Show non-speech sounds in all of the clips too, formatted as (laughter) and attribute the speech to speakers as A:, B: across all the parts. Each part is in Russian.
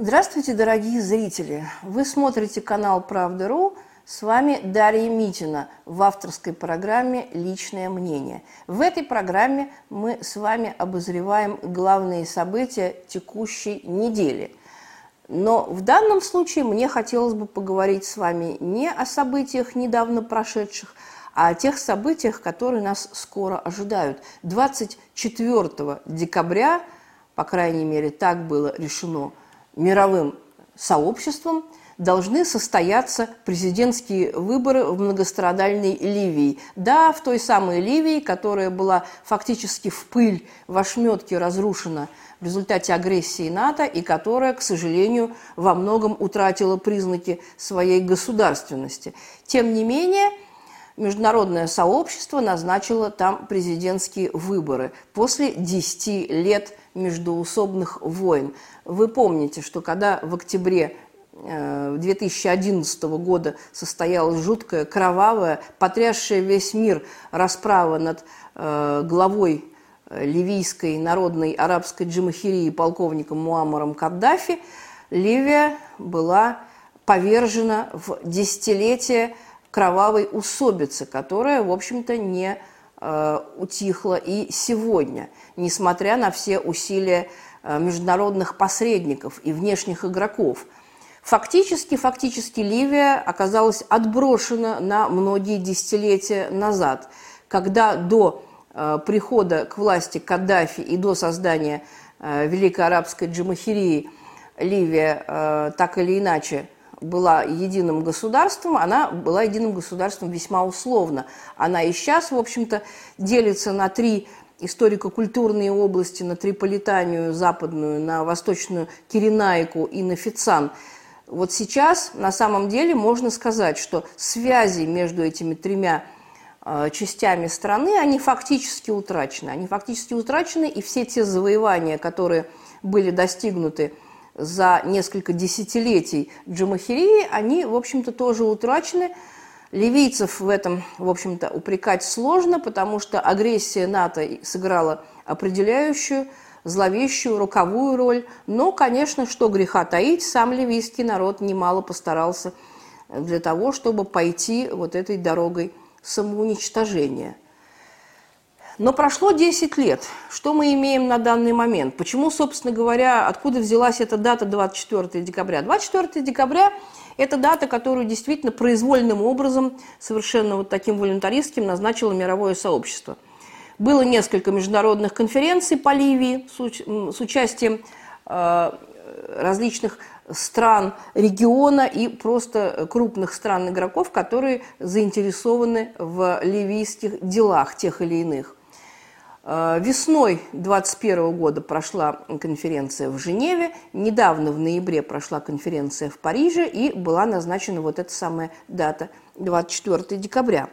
A: Здравствуйте, дорогие зрители! Вы смотрите канал «Правда.ру». С вами Дарья Митина в авторской программе «Личное мнение». В этой программе мы с вами обозреваем главные события текущей недели. Но в данном случае мне хотелось бы поговорить с вами не о событиях недавно прошедших, а о тех событиях, которые нас скоро ожидают. 24 декабря, по крайней мере, так было решено – мировым сообществом должны состояться президентские выборы в многострадальной Ливии. Да, в той самой Ливии, которая была фактически в пыль, в ошметке разрушена в результате агрессии НАТО и которая, к сожалению, во многом утратила признаки своей государственности. Тем не менее, международное сообщество назначило там президентские выборы после 10 лет междуусобных войн. Вы помните, что когда в октябре 2011 э, года состоялась жуткая, кровавая, потрясшая весь мир расправа над э, главой э, ливийской народной арабской джимахирии полковником Муаммаром Каддафи, Ливия была повержена в десятилетие кровавой усобицы, которая, в общем-то, не Э, утихла и сегодня, несмотря на все усилия э, международных посредников и внешних игроков. Фактически, фактически Ливия оказалась отброшена на многие десятилетия назад, когда до э, прихода к власти Каддафи и до создания Великой Арабской Джамахирии Ливия так или иначе была единым государством, она была единым государством весьма условно. Она и сейчас, в общем-то, делится на три историко-культурные области, на Триполитанию западную, на восточную Киренайку и на Фицан. Вот сейчас на самом деле можно сказать, что связи между этими тремя э, частями страны, они фактически утрачены. Они фактически утрачены, и все те завоевания, которые были достигнуты за несколько десятилетий Джамахирии, они, в общем-то, тоже утрачены. Ливийцев в этом, в общем-то, упрекать сложно, потому что агрессия НАТО сыграла определяющую, зловещую, роковую роль. Но, конечно, что греха таить, сам ливийский народ немало постарался для того, чтобы пойти вот этой дорогой самоуничтожения – но прошло 10 лет. Что мы имеем на данный момент? Почему, собственно говоря, откуда взялась эта дата 24 декабря? 24 декабря – это дата, которую действительно произвольным образом, совершенно вот таким волюнтаристским, назначило мировое сообщество. Было несколько международных конференций по Ливии с участием э, различных стран региона и просто крупных стран игроков, которые заинтересованы в ливийских делах тех или иных. Э, весной 2021 года прошла конференция в Женеве, недавно в ноябре прошла конференция в Париже и была назначена вот эта самая дата 24 декабря.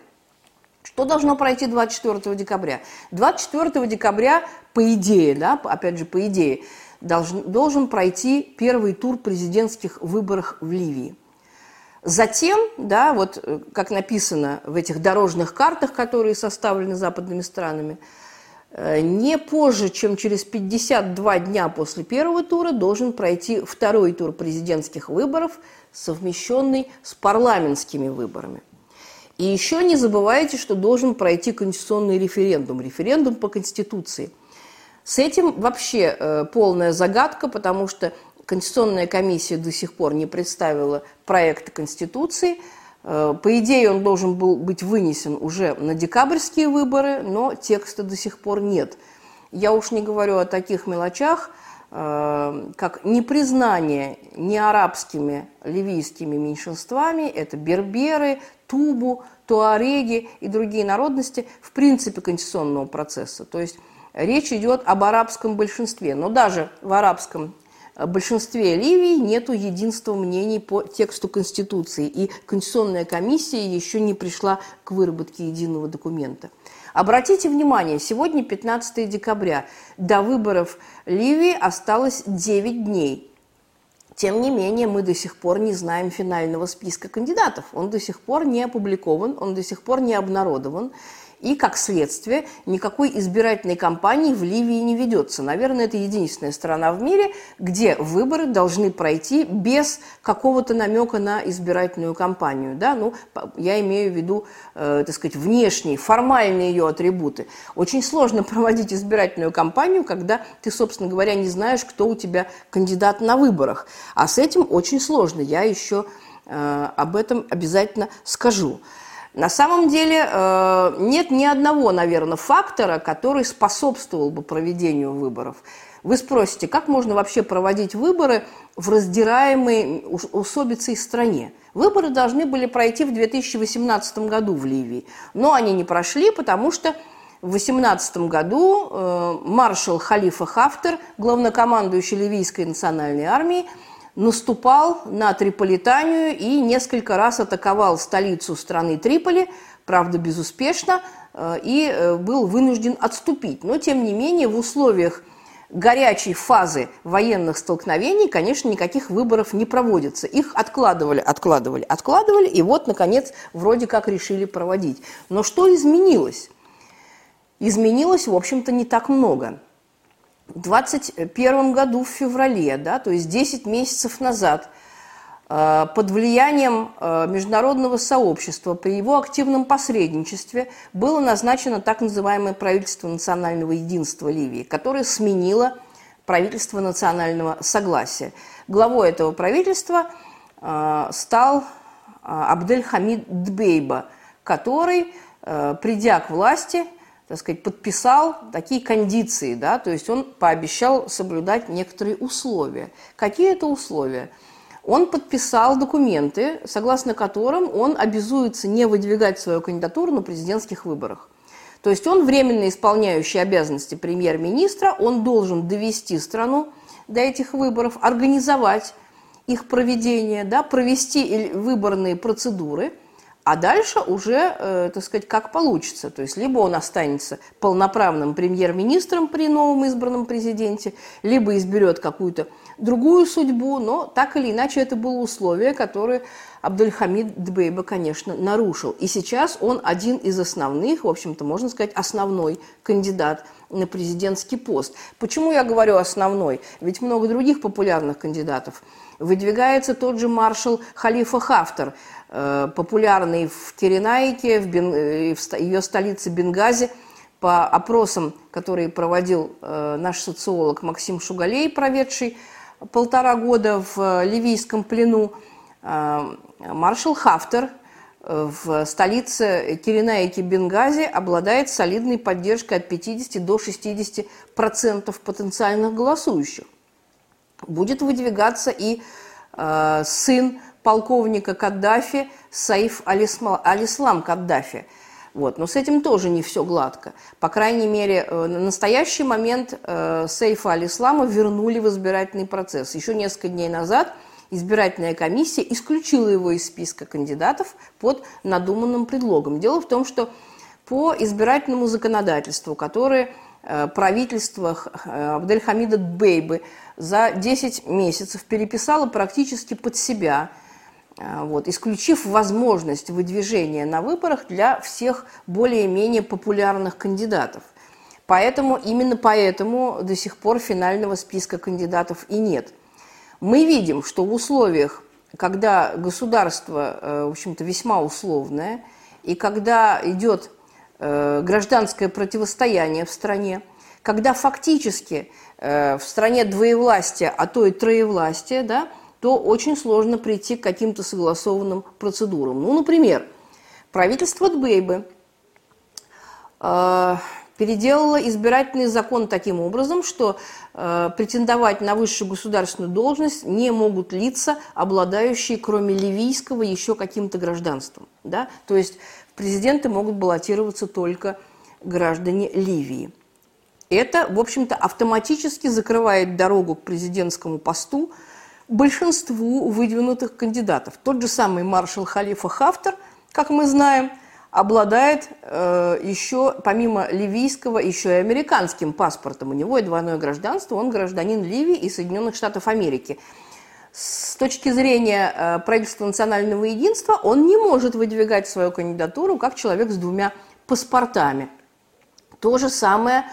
A: Что должно пройти 24 декабря? 24 декабря, по идее, да, опять же, по идее, должен, должен пройти первый тур президентских выборов в Ливии. Затем, да, вот э, как написано в этих дорожных картах, которые составлены западными странами, не позже, чем через 52 дня после первого тура должен пройти второй тур президентских выборов, совмещенный с парламентскими выборами. И еще не забывайте, что должен пройти конституционный референдум, референдум по Конституции. С этим вообще э, полная загадка, потому что Конституционная комиссия до сих пор не представила проекта Конституции – Э, по идее, он должен был быть вынесен уже на декабрьские выборы, но текста до сих пор нет. Я уж не говорю о таких мелочах, э, как непризнание неарабскими ливийскими меньшинствами, это берберы, тубу, туареги и другие народности, в принципе, конституционного процесса. То есть речь идет об арабском большинстве. Но даже в арабском большинстве Ливии нет единства мнений по тексту Конституции, и Конституционная комиссия еще не пришла к выработке единого документа. Обратите внимание, сегодня 15 декабря, до выборов Ливии осталось 9 дней. Тем не менее, мы до сих пор не знаем финального списка кандидатов. Он до сих пор не опубликован, он до сих пор не обнародован. И, как следствие, никакой избирательной кампании в Ливии не ведется. Наверное, это единственная страна в мире, где выборы должны пройти без какого-то намека на избирательную кампанию. Да? Ну, я имею в виду, э, так сказать, внешние, формальные ее атрибуты. Очень сложно (laughs) проводить избирательную кампанию, когда ты, собственно говоря, не знаешь, кто у тебя кандидат на выборах. А с этим очень сложно. Я еще э, об этом обязательно скажу. На самом деле э, нет ни одного, наверное, фактора, который способствовал бы проведению выборов. Вы спросите, как можно вообще проводить выборы в раздираемой усобицей стране? Выборы должны были пройти в 2018 году в Ливии, но они не прошли, потому что в 2018 году э, маршал Халифа Хафтер, главнокомандующий ливийской национальной армии, наступал на Триполитанию и несколько раз атаковал столицу страны Триполи, правда безуспешно, э, и э, был вынужден отступить. Но, тем не менее, в условиях горячей фазы военных столкновений, конечно, никаких выборов не проводится. Их откладывали, откладывали, откладывали, и вот, наконец, вроде как решили проводить. Но что изменилось? Изменилось, в общем-то, не так много. В 2021 году, в феврале, да, то есть 10 месяцев назад, э, под влиянием э, международного сообщества при его активном посредничестве было назначено так называемое правительство национального единства Ливии, которое сменило правительство национального согласия. Главой этого правительства э, стал Абдель Хамид Дбейба, который, придя к власти, так сказать, подписал такие кондиции, да, то есть он пообещал соблюдать некоторые условия. Какие это условия? Он подписал документы, согласно которым он обязуется не выдвигать свою кандидатуру на президентских выборах. То есть он временно исполняющий обязанности премьер-министра, он должен довести страну до этих выборов, организовать их проведение, да, провести выборные процедуры – а дальше уже, э, так сказать, как получится. То есть либо он останется полноправным премьер-министром при новом избранном президенте, либо изберет какую-то другую судьбу, но так или иначе это было условие, которое Абдульхамид Дбейба, конечно, нарушил. И сейчас он один из основных, в общем-то, можно сказать, основной кандидат на президентский пост. Почему я говорю основной? Ведь много других популярных кандидатов. Выдвигается тот же маршал Халифа Хафтар – Э, популярный в Киренайке, в, Бен, э, в ее столице Бенгази. По опросам, которые проводил э, наш социолог Максим Шугалей, проведший полтора года в ливийском плену, маршал Хафтер в столице Киренайки Бенгази обладает солидной поддержкой от 50 до 60 процентов потенциальных голосующих. Будет выдвигаться и сын полковника Каддафи Саиф Алислам Каддафи. Вот. Но с этим тоже не все гладко. По крайней мере, э, на настоящий момент э, Сейфа Алислама вернули в избирательный процесс. Еще несколько дней назад избирательная комиссия исключила его из списка кандидатов под надуманным предлогом. Дело в том, что по избирательному законодательству, которое э, правительство Абдельхамида Бейбы за 10 месяцев переписало практически под себя – вот, исключив возможность выдвижения на выборах для всех более-менее популярных кандидатов. Поэтому, именно поэтому до сих пор финального списка кандидатов и нет. Мы видим, что в условиях, когда государство, э, в общем-то, весьма условное, и когда идет э, гражданское противостояние в стране, когда фактически э, в стране двоевластия, а то и троевластия, да, то очень сложно прийти к каким-то согласованным процедурам. Ну, например, правительство Дбейбы э, переделало избирательный закон таким образом, что э, претендовать на высшую государственную должность не могут лица, обладающие, кроме ливийского, еще каким-то гражданством. Да? То есть президенты могут баллотироваться только граждане Ливии. Это, в общем-то, автоматически закрывает дорогу к президентскому посту большинству выдвинутых кандидатов. Тот же самый маршал Халифа Хафтер, как мы знаем, обладает э, еще, помимо ливийского, еще и американским паспортом. У него и двойное гражданство, он гражданин Ливии и Соединенных Штатов Америки. С точки зрения э, правительства национального единства, он не может выдвигать свою кандидатуру как человек с двумя паспортами. То же самое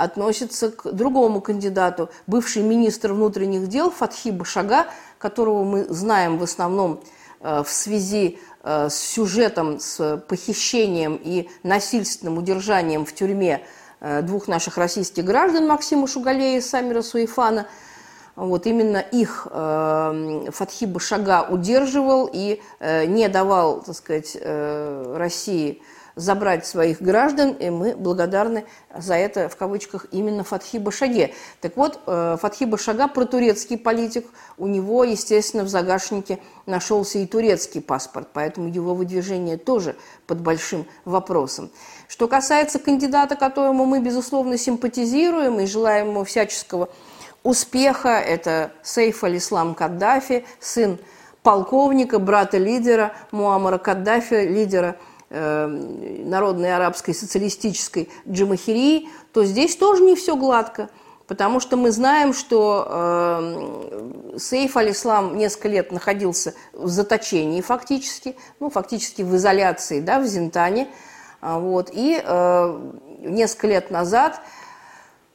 A: относится к другому кандидату, бывший министр внутренних дел Фатхи Башага, которого мы знаем в основном э, в связи э, с сюжетом, с похищением и насильственным удержанием в тюрьме э, двух наших российских граждан Максима Шугалея и Самира Суефана. Вот именно их Фатхи Башага удерживал и не давал, так сказать, России забрать своих граждан, и мы благодарны за это, в кавычках, именно Фатхи Башаге. Так вот, э, Фатхи Башага протурецкий политик, у него, естественно, в загашнике нашелся и турецкий паспорт, поэтому его выдвижение тоже под большим вопросом. Что касается кандидата, которому мы, безусловно, симпатизируем и желаем ему всяческого успеха, это Сейф аль-Ислам Каддафи, сын полковника, брата лидера Муаммара Каддафи, лидера – Э, народной арабской социалистической джамахирии, то здесь тоже не все гладко. Потому что мы знаем, что э, Сейф аль-Ислам несколько лет находился в заточении фактически, ну, фактически в изоляции, да, в Зинтане. А, вот, и э, несколько лет назад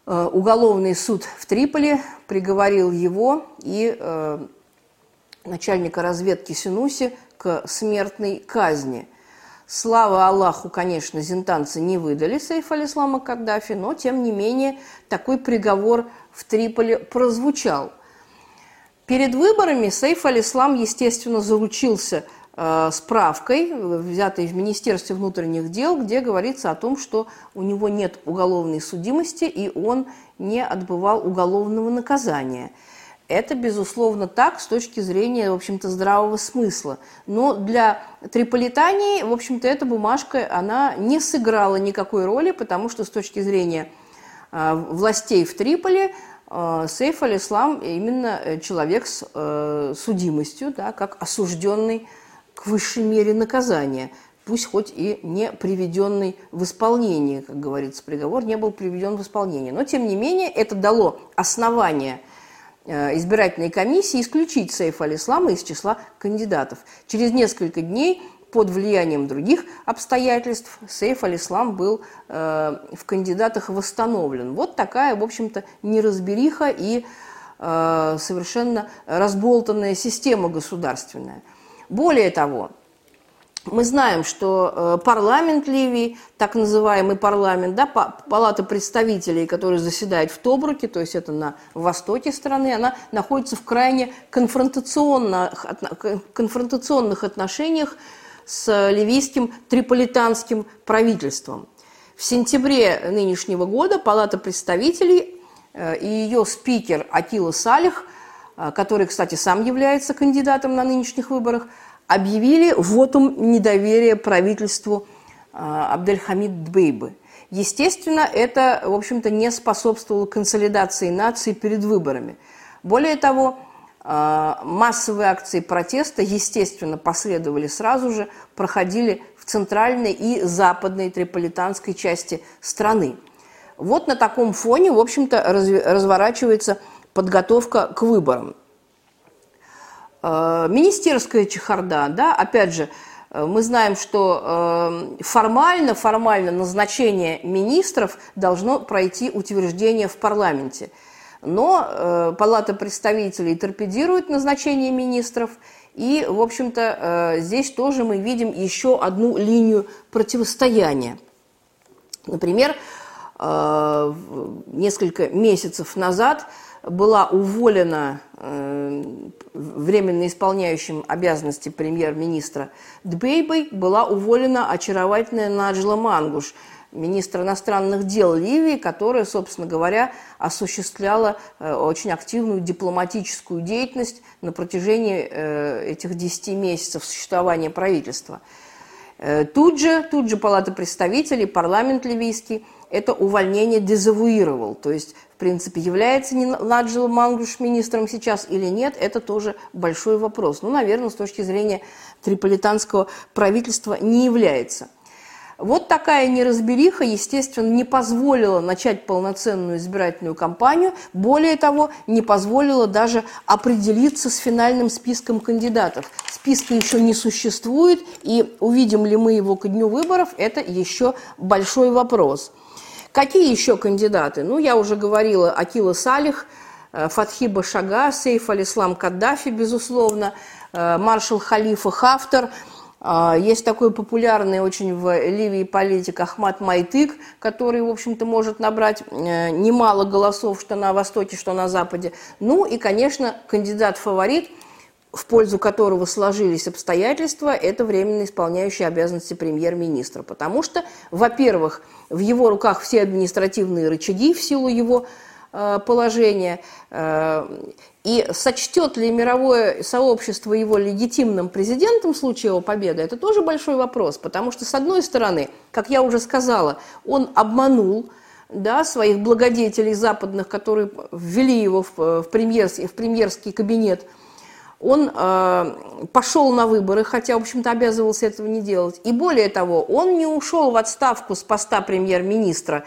A: э, уголовный суд в Триполи приговорил его и э, начальника разведки Синуси к смертной казни – Слава Аллаху, конечно, зинтанцы не выдали Сейф аль-Ислама Каддафи, но, тем не менее, такой приговор в Триполи прозвучал. Перед выборами Сейф аль-Ислам, естественно, заручился э, справкой, взятой в Министерстве внутренних дел, где говорится о том, что у него нет уголовной судимости и он не отбывал уголовного наказания – это, безусловно, так с точки зрения, в общем-то, здравого смысла. Но для Триполитании, в общем-то, эта бумажка, она не сыграла никакой роли, потому что с точки зрения э, властей в Триполи э, Сейф аль-Ислам именно э, человек с э, судимостью, да, как осужденный к высшей мере наказания, пусть хоть и не приведенный в исполнение, как говорится, приговор не был приведен в исполнение. Но, тем не менее, это дало основание – избирательной комиссии исключить Сейф аль-Ислама из числа кандидатов. Через несколько дней под влиянием других обстоятельств Сейф аль-Ислам был э, в кандидатах восстановлен. Вот такая, в общем-то, неразбериха и э, совершенно разболтанная система государственная. Более того, мы знаем, что э, парламент Ливии, так называемый парламент, да, палата представителей, которая заседает в Тобруке, то есть это на востоке страны, она находится в крайне конфронтационных, конфронтационных отношениях с ливийским триполитанским правительством. В сентябре нынешнего года Палата представителей э, и ее спикер Атила Салих, э, который, кстати, сам является кандидатом на нынешних выборах, объявили вотум недоверия правительству а, Абдельхамид Дбейбы. Естественно, это, в общем-то, не способствовало консолидации нации перед выборами. Более того, а, массовые акции протеста, естественно, последовали сразу же, проходили в центральной и западной триполитанской части страны. Вот на таком фоне, в общем-то, разворачивается подготовка к выборам. Э, министерская чехарда, да, опять же, э, мы знаем, что э, формально, формально назначение министров должно пройти утверждение в парламенте. Но Палата представителей торпедирует назначение министров, и, в общем-то, здесь тоже мы видим еще одну линию противостояния. Например, несколько месяцев назад была уволена э, временно исполняющим обязанности премьер-министра Дбейбой, была уволена очаровательная Наджела Мангуш, министр иностранных дел Ливии, которая, собственно говоря, осуществляла э, очень активную дипломатическую деятельность на протяжении э, этих 10 месяцев существования правительства. Тут же, тут же Палата представителей, парламент ливийский это увольнение дезавуировал. То есть в принципе, является не Наджел Мангуш министром сейчас или нет, это тоже большой вопрос. Ну, наверное, с точки зрения триполитанского правительства не является. Вот такая неразбериха, естественно, не позволила начать полноценную избирательную кампанию, более того, не позволила даже определиться с финальным списком кандидатов. Списка еще не существует, и увидим ли мы его к дню выборов, это еще большой вопрос. Какие еще кандидаты? Ну, я уже говорила, Акила Салих, э, Фатхиба Шага, Сейф Алислам Каддафи, безусловно, э, маршал Халифа Хафтар – а, есть такой популярный очень в Ливии политик Ахмат Майтык, который, в общем-то, может набрать э, немало голосов, что на Востоке, что на Западе. Ну и, конечно, кандидат-фаворит, в пользу которого сложились обстоятельства, это временно исполняющий обязанности премьер-министра. Потому что, во-первых, в его руках все административные рычаги в силу его Э, положение, э, и сочтет ли мировое сообщество его легитимным президентом в случае его победы, это тоже большой вопрос, потому что, с одной стороны, как я уже сказала, он обманул да, своих благодетелей западных, которые ввели его в, в, премьерский, в премьерский кабинет, он э, пошел на выборы, хотя, в общем-то, обязывался этого не делать. И более того, он не ушел в отставку с поста премьер-министра,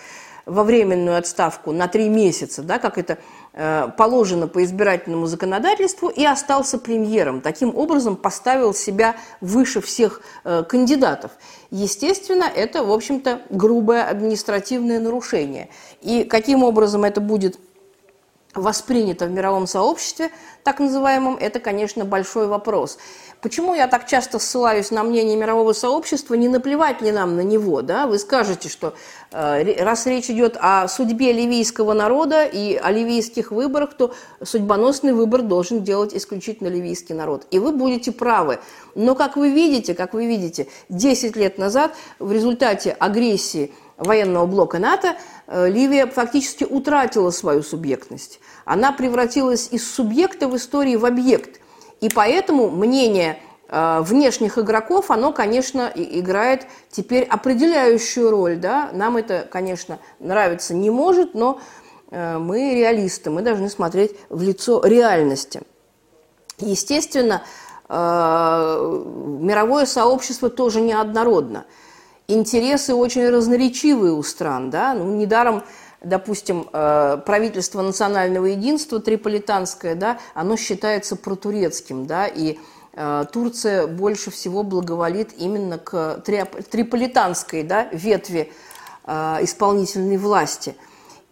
A: во временную отставку на три месяца, да, как это э, положено по избирательному законодательству, и остался премьером. Таким образом поставил себя выше всех э, кандидатов. Естественно, это, в общем-то, грубое административное нарушение. И каким образом это будет воспринято в мировом сообществе, так называемом, это, конечно, большой вопрос. Почему я так часто ссылаюсь на мнение мирового сообщества, не наплевать ли нам на него? Да? Вы скажете, что э, раз речь идет о судьбе ливийского народа и о ливийских выборах, то судьбоносный выбор должен делать исключительно ливийский народ. И вы будете правы. Но, как вы видите, как вы видите, 10 лет назад в результате агрессии военного блока НАТО э, Ливия фактически утратила свою субъектность. Она превратилась из субъекта в истории в объект – и поэтому мнение э, внешних игроков, оно, конечно, играет теперь определяющую роль. Да? Нам это, конечно, нравиться не может, но э, мы реалисты, мы должны смотреть в лицо реальности. Естественно, мировое сообщество тоже неоднородно. Интересы очень разноречивые у стран. Да? Ну, недаром допустим, э, правительство национального единства триполитанское, да, оно считается протурецким, да, и э, Турция больше всего благоволит именно к триполитанской да, ветви э, исполнительной власти.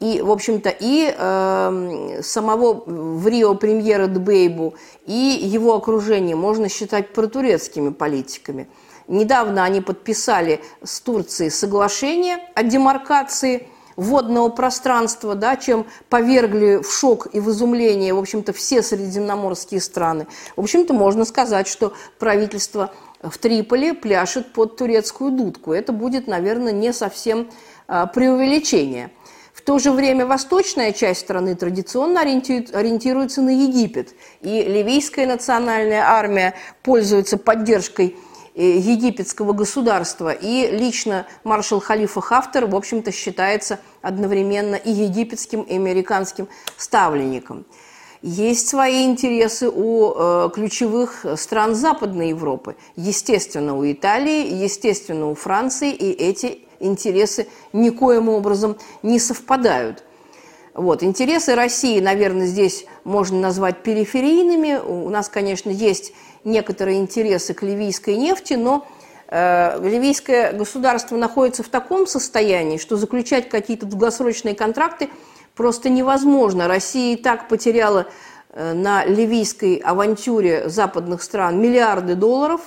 A: И, в общем-то, и э, самого в Рио премьера Дбейбу, и его окружение можно считать протурецкими политиками. Недавно они подписали с Турцией соглашение о демаркации – водного пространства, да, чем повергли в шок и в изумление, в общем-то, все средиземноморские страны. В общем-то, можно сказать, что правительство в Триполи пляшет под турецкую дудку. Это будет, наверное, не совсем а, преувеличение. В то же время восточная часть страны традиционно ориентируется на Египет, и ливийская национальная армия пользуется поддержкой египетского государства. И лично маршал Халифа Хафтер, в общем-то, считается одновременно и египетским, и американским ставленником. Есть свои интересы у э, ключевых стран Западной Европы. Естественно, у Италии, естественно, у Франции, и эти интересы никоим образом не совпадают. Вот. Интересы России, наверное, здесь можно назвать периферийными. У нас, конечно, есть некоторые интересы к ливийской нефти, но э, ливийское государство находится в таком состоянии, что заключать какие-то долгосрочные контракты просто невозможно. Россия и так потеряла э, на ливийской авантюре западных стран миллиарды долларов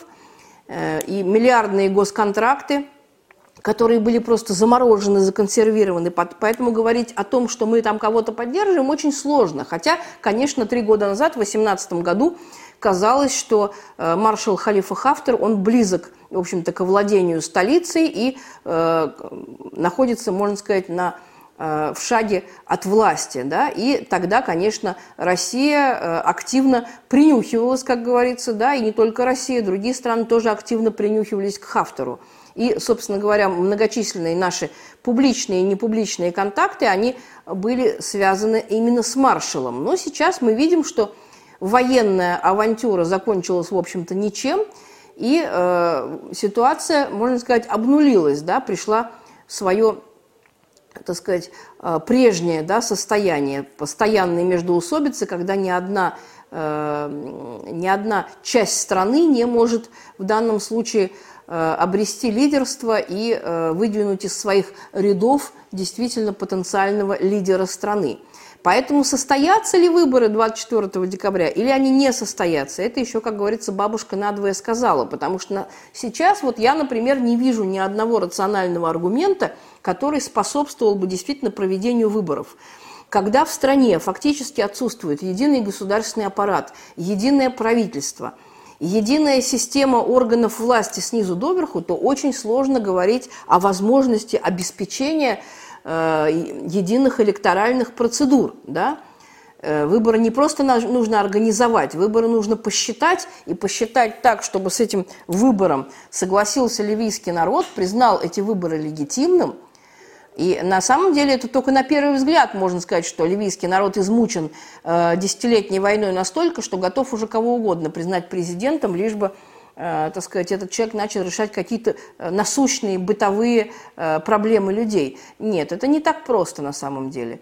A: э, и миллиардные госконтракты – которые были просто заморожены, законсервированы. Поэтому говорить о том, что мы там кого-то поддерживаем, очень сложно. Хотя, конечно, три года назад, в 2018 году, казалось, что э, маршал Халифа Хафтер, он близок, в общем-то, к владению столицей и э, находится, можно сказать, на э, в шаге от власти. Да? И тогда, конечно, Россия э, активно принюхивалась, как говорится, да, и не только Россия, другие страны тоже активно принюхивались к Хафтеру. И, собственно говоря, многочисленные наши публичные и непубличные контакты, они были связаны именно с маршалом. Но сейчас мы видим, что военная авантюра закончилась, в общем-то, ничем. и э, ситуация, можно сказать, обнулилась, да, пришла в свое, так сказать, э, прежнее да, состояние, постоянной междоусобицы, когда ни одна, э, ни одна часть страны не может в данном случае обрести лидерство и э, выдвинуть из своих рядов действительно потенциального лидера страны. Поэтому состоятся ли выборы 24 декабря или они не состоятся, это еще, как говорится, бабушка надвое сказала. Потому что сейчас вот я, например, не вижу ни одного рационального аргумента, который способствовал бы действительно проведению выборов. Когда в стране фактически отсутствует единый государственный аппарат, единое правительство – единая система органов власти снизу доверху, то очень сложно говорить о возможности обеспечения Э, единых электоральных процедур. Да? Э, выборы не просто нужно организовать, выборы нужно посчитать и посчитать так, чтобы с этим выбором согласился ливийский народ, признал эти выборы легитимным. И на самом деле это только на первый взгляд можно сказать, что ливийский народ измучен э, десятилетней войной настолько, что готов уже кого угодно признать президентом, лишь бы Э, так сказать, этот человек начал решать какие-то э, насущные бытовые э, проблемы людей. Нет, это не так просто на самом деле.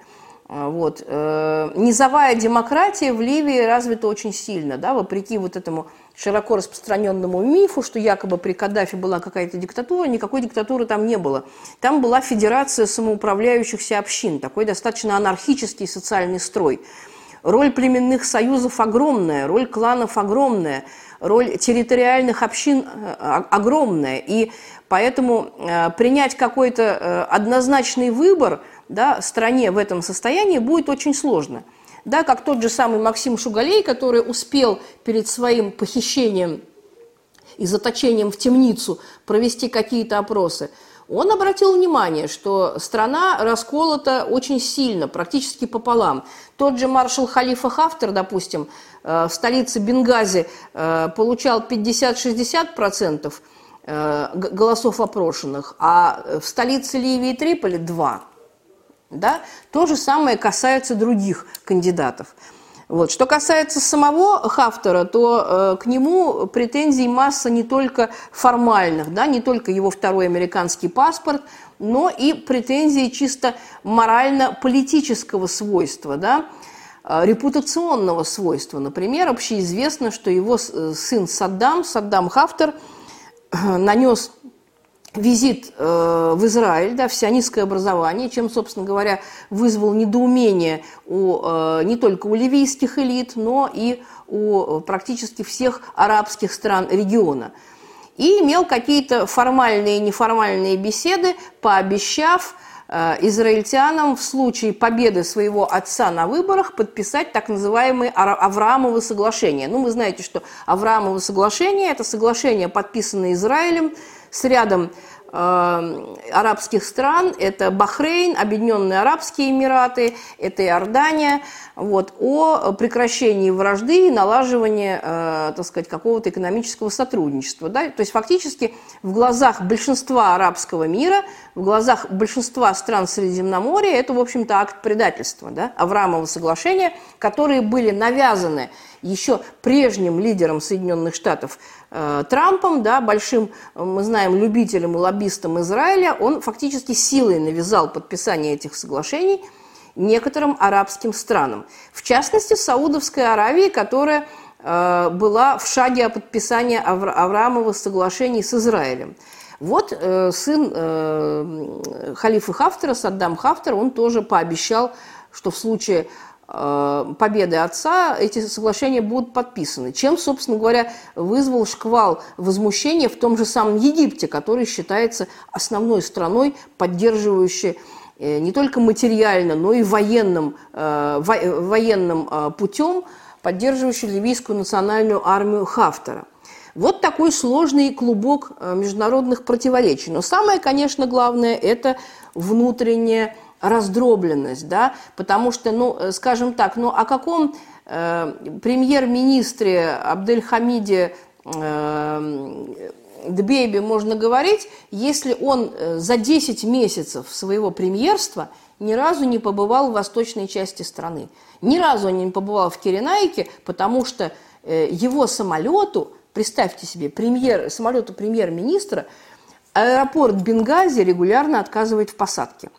A: Вот. Низовая демократия в Ливии развита очень сильно, да, вопреки вот этому широко распространенному мифу, что якобы при Каддафе была какая-то диктатура, никакой диктатуры там не было. Там была федерация самоуправляющихся общин, такой достаточно анархический социальный строй. Роль племенных союзов огромная, роль кланов огромная – роль территориальных общин э, огромная, и поэтому э, принять какой-то э, однозначный выбор да, стране в этом состоянии будет очень сложно. Да, как тот же самый Максим Шугалей, который успел перед своим похищением и заточением в темницу провести какие-то опросы – он обратил внимание, что страна расколота очень сильно, практически пополам. Тот же маршал Халифа Хафтер, допустим, э, в столице Бенгази э, получал 50-60% э, голосов опрошенных, а в столице Ливии Триполи – 2%. Да? То же самое касается других кандидатов. Вот. Что касается самого Хафтера, то э, к нему претензий масса не только формальных, да, не только его второй американский паспорт, но и претензии чисто морально-политического свойства, да, э, репутационного свойства. Например, общеизвестно, что его э, сын Саддам, Саддам Хафтер, э, (clears throat) нанес визит э, в Израиль, да, в сионистское образование, чем, собственно говоря, вызвал недоумение у, э, не только у ливийских элит, но и у практически всех арабских стран региона. И имел какие-то формальные и неформальные беседы, пообещав э, израильтянам в случае победы своего отца на выборах подписать так называемые Авраамовы соглашения. Ну, вы знаете, что Авраамовы соглашения – это соглашение, подписанное Израилем с рядом э, арабских стран. Это Бахрейн, Объединенные Арабские Эмираты, это Иордания. Вот, о прекращении вражды и налаживании, э, так сказать, какого-то экономического сотрудничества. Да? То есть фактически в глазах большинства арабского мира, в глазах большинства стран Средиземноморья это, в общем-то, акт предательства. Да? Авраамова соглашения, которые были навязаны еще прежним лидером Соединенных Штатов Трампом, да, большим, мы знаем, любителем и лоббистом Израиля, он фактически силой навязал подписание этих соглашений некоторым арабским странам. В частности, Саудовской Аравии, которая э, была в шаге о подписании Авра Авраамова соглашений с Израилем. Вот э, сын э, халифа Хафтера, Саддам Хафтер, он тоже пообещал, что в случае Э, победы отца эти соглашения будут подписаны. Чем, собственно говоря, вызвал шквал возмущения в том же самом Египте, который считается основной страной, поддерживающей э, не только материально, но и военным, э, военным путем, поддерживающей ливийскую национальную армию Хафтера. Вот такой сложный клубок международных противоречий. Но самое, конечно, главное – это внутреннее раздробленность, да, потому что, ну, э, скажем так, ну, о каком э, премьер-министре Абдельхамиде э, Дбейбе можно говорить, если он э, за 10 месяцев своего премьерства ни разу не побывал в восточной части страны. Ни разу он не побывал в Киренайке, потому что э, его самолету представьте себе, премьер, самолета премьер-министра аэропорт Бенгази регулярно отказывает в посадке.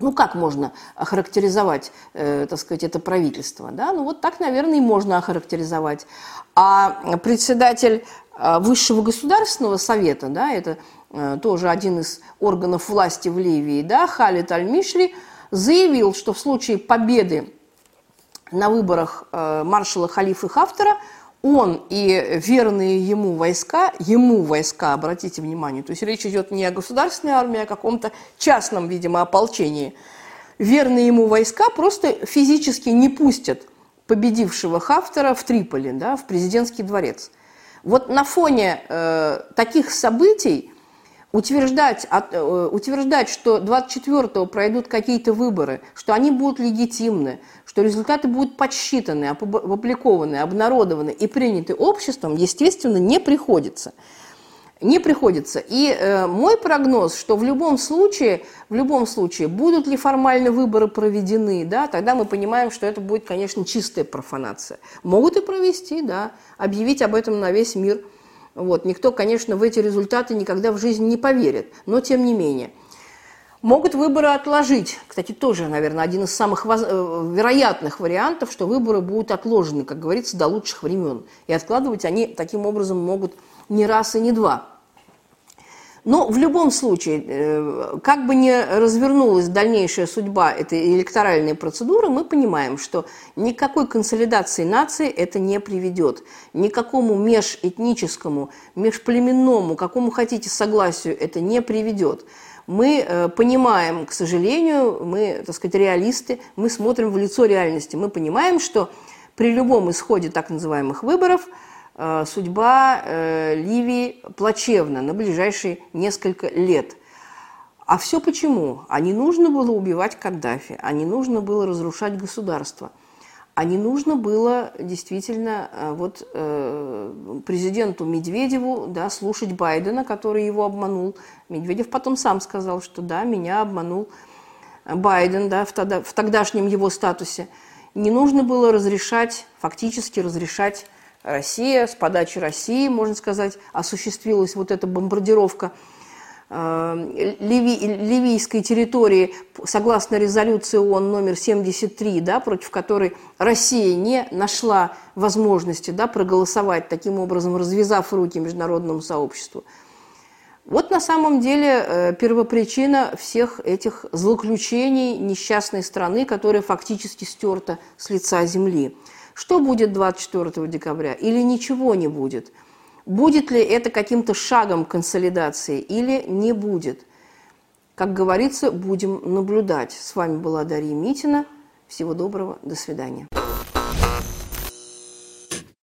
A: Ну, как можно охарактеризовать, э, так сказать, это правительство? Да? Ну, вот так, наверное, и можно охарактеризовать. А председатель э, Высшего государственного совета, да, это э, тоже один из органов власти в Ливии, да, Халид Аль-Мишли, заявил, что в случае победы на выборах э, маршала Халифа Хафтера он и верные ему войска, ему войска, обратите внимание, то есть речь идет не о государственной армии, а о каком-то частном, видимо, ополчении, верные ему войска просто физически не пустят победившего Хафтера в Триполи, да, в президентский дворец. Вот на фоне э, таких событий утверждать, э, утверждать, что 24-го пройдут какие-то выборы, что они будут легитимны, что результаты будут подсчитаны, опубликованы, обнародованы и приняты обществом, естественно, не приходится. Не приходится. И э, мой прогноз, что в любом случае, в любом случае, будут ли формально выборы проведены, да, тогда мы понимаем, что это будет, конечно, чистая профанация. Могут и провести, да, объявить об этом на весь мир – вот. Никто, конечно, в эти результаты никогда в жизни не поверит, но тем не менее. Могут выборы отложить. Кстати, тоже, наверное, один из самых воз... Э, вероятных вариантов, что выборы будут отложены, как говорится, до лучших времен. И откладывать они таким образом могут не раз и не два. Но в любом случае, э, как бы ни развернулась дальнейшая судьба этой электоральной процедуры, мы понимаем, что никакой консолидации нации это не приведет. Никакому межэтническому, межплеменному, какому хотите согласию это не приведет. Мы э, понимаем, к сожалению, мы, так сказать, реалисты, мы смотрим в лицо реальности. Мы понимаем, что при любом исходе так называемых выборов – судьба э, Ливии плачевна на ближайшие несколько лет. А все почему? А не нужно было убивать Каддафи, а не нужно было разрушать государство, а не нужно было действительно э, вот, президенту Медведеву да, слушать Байдена, который его обманул. Медведев потом сам сказал, что да, меня обманул Байден да, в, тогда, в тогдашнем его статусе. Не нужно было разрешать, фактически разрешать Россия, с подачи России, можно сказать, осуществилась вот эта бомбардировка э, Ливи, ливийской территории, согласно резолюции ООН номер 73, да, против которой Россия не нашла возможности да, проголосовать, таким образом развязав руки международному сообществу. Вот на самом деле э, первопричина всех этих злоключений несчастной страны, которая фактически стерта с лица земли. Что будет 24 декабря или ничего не будет? Будет ли это каким-то шагом консолидации или не будет? Как говорится, будем наблюдать. С вами была Дарья Митина. Всего доброго, до свидания.